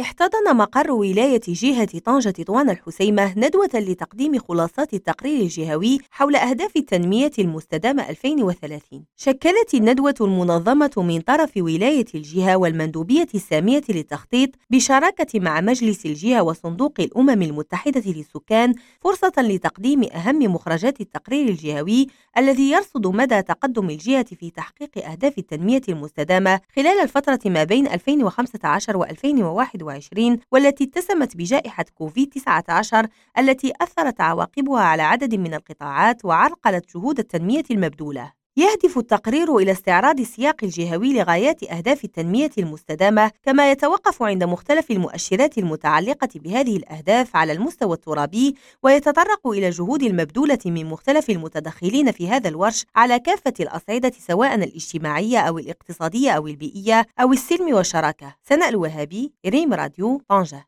احتضن مقر ولاية جهة طنجة طوان الحسيمة ندوة لتقديم خلاصات التقرير الجهوي حول أهداف التنمية المستدامة 2030 شكلت الندوة المنظمة من طرف ولاية الجهة والمندوبية السامية للتخطيط بشراكة مع مجلس الجهة وصندوق الأمم المتحدة للسكان فرصة لتقديم أهم مخرجات التقرير الجهوي الذي يرصد مدى تقدم الجهة في تحقيق أهداف التنمية المستدامة خلال الفترة ما بين 2015 و 2021 2021 والتي اتسمت بجائحة كوفيد-19 التي أثرت عواقبها على عدد من القطاعات وعرقلت جهود التنمية المبذولة. يهدف التقرير إلى استعراض السياق الجهوي لغايات أهداف التنمية المستدامة، كما يتوقف عند مختلف المؤشرات المتعلقة بهذه الأهداف على المستوى الترابي، ويتطرق إلى الجهود المبذولة من مختلف المتدخلين في هذا الورش على كافة الأصعدة سواء الاجتماعية أو الاقتصادية أو البيئية أو السلم والشراكة. سناء الوهابي، ريم راديو، طنجة.